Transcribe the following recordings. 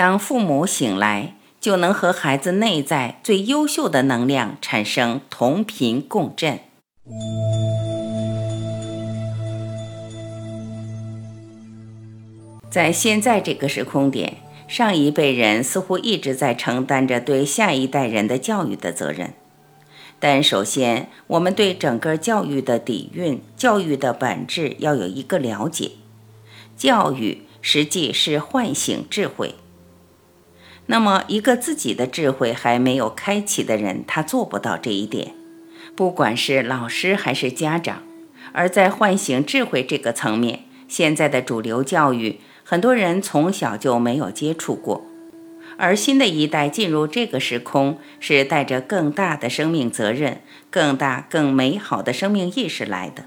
当父母醒来，就能和孩子内在最优秀的能量产生同频共振。在现在这个时空点，上一辈人似乎一直在承担着对下一代人的教育的责任。但首先，我们对整个教育的底蕴、教育的本质要有一个了解。教育实际是唤醒智慧。那么，一个自己的智慧还没有开启的人，他做不到这一点。不管是老师还是家长，而在唤醒智慧这个层面，现在的主流教育，很多人从小就没有接触过。而新的一代进入这个时空，是带着更大的生命责任、更大、更美好的生命意识来的。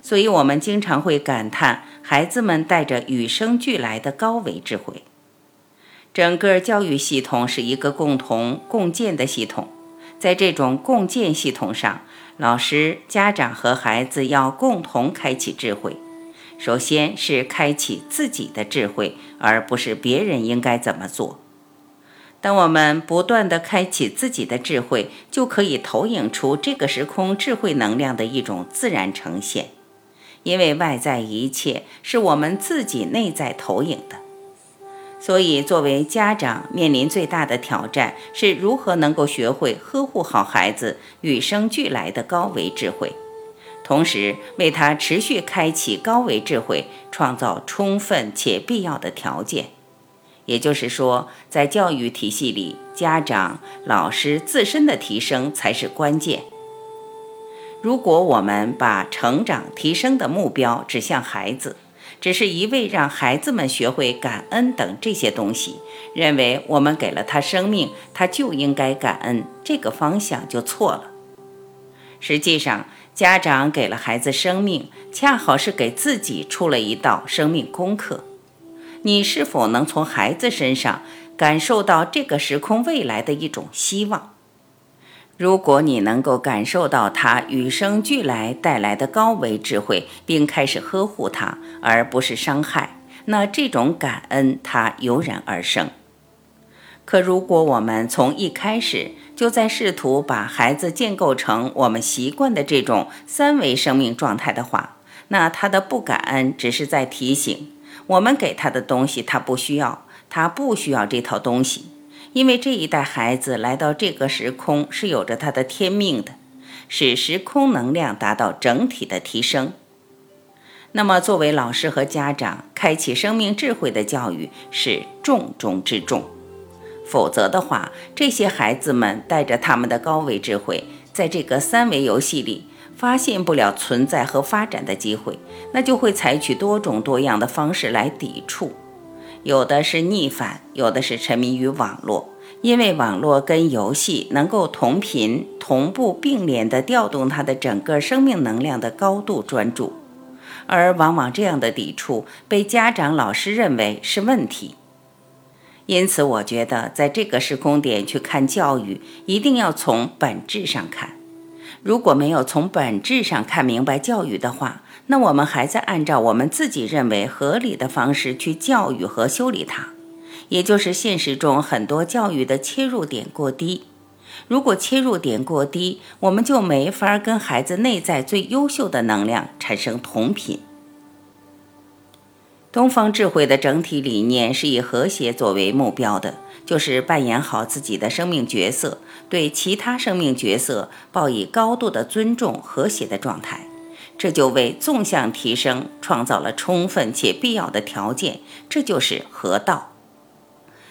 所以，我们经常会感叹，孩子们带着与生俱来的高维智慧。整个教育系统是一个共同共建的系统，在这种共建系统上，老师、家长和孩子要共同开启智慧。首先是开启自己的智慧，而不是别人应该怎么做。当我们不断地开启自己的智慧，就可以投影出这个时空智慧能量的一种自然呈现，因为外在一切是我们自己内在投影的。所以，作为家长，面临最大的挑战是如何能够学会呵护好孩子与生俱来的高维智慧，同时为他持续开启高维智慧创造充分且必要的条件。也就是说，在教育体系里，家长、老师自身的提升才是关键。如果我们把成长提升的目标指向孩子，只是一味让孩子们学会感恩等这些东西，认为我们给了他生命，他就应该感恩，这个方向就错了。实际上，家长给了孩子生命，恰好是给自己出了一道生命功课。你是否能从孩子身上感受到这个时空未来的一种希望？如果你能够感受到他与生俱来带来的高维智慧，并开始呵护他，而不是伤害，那这种感恩它油然而生。可如果我们从一开始就在试图把孩子建构成我们习惯的这种三维生命状态的话，那他的不感恩只是在提醒我们给他的东西他不需要，他不需要这套东西。因为这一代孩子来到这个时空是有着他的天命的，使时空能量达到整体的提升。那么，作为老师和家长，开启生命智慧的教育是重中之重。否则的话，这些孩子们带着他们的高维智慧，在这个三维游戏里发现不了存在和发展的机会，那就会采取多种多样的方式来抵触。有的是逆反，有的是沉迷于网络，因为网络跟游戏能够同频、同步并联地调动他的整个生命能量的高度专注，而往往这样的抵触被家长、老师认为是问题。因此，我觉得在这个时空点去看教育，一定要从本质上看。如果没有从本质上看明白教育的话，那我们还在按照我们自己认为合理的方式去教育和修理它，也就是现实中很多教育的切入点过低。如果切入点过低，我们就没法跟孩子内在最优秀的能量产生同频。东方智慧的整体理念是以和谐作为目标的，就是扮演好自己的生命角色，对其他生命角色抱以高度的尊重、和谐的状态。这就为纵向提升创造了充分且必要的条件，这就是合道。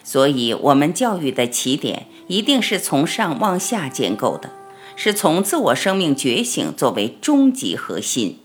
所以，我们教育的起点一定是从上往下建构的，是从自我生命觉醒作为终极核心。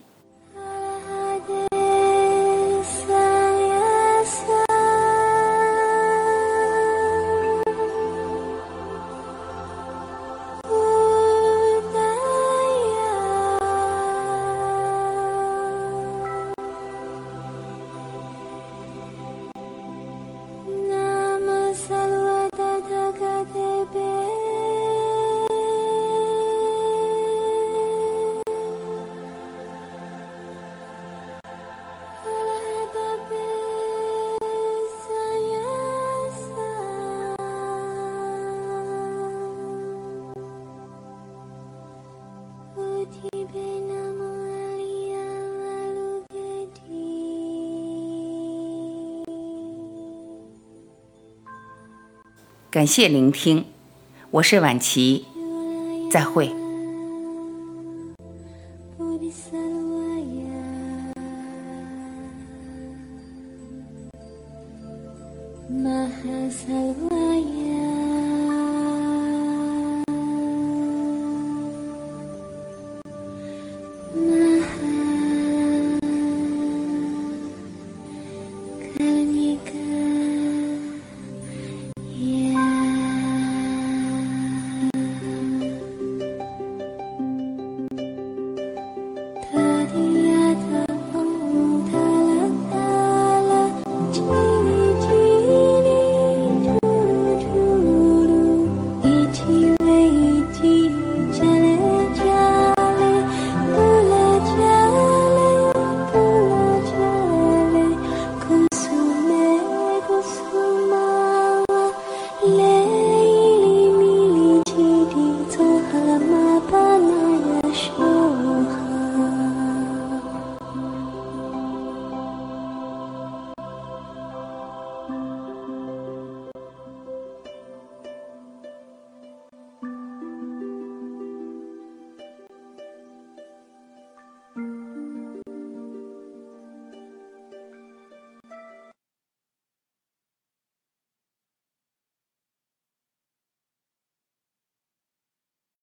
感谢聆听，我是晚琪，再会。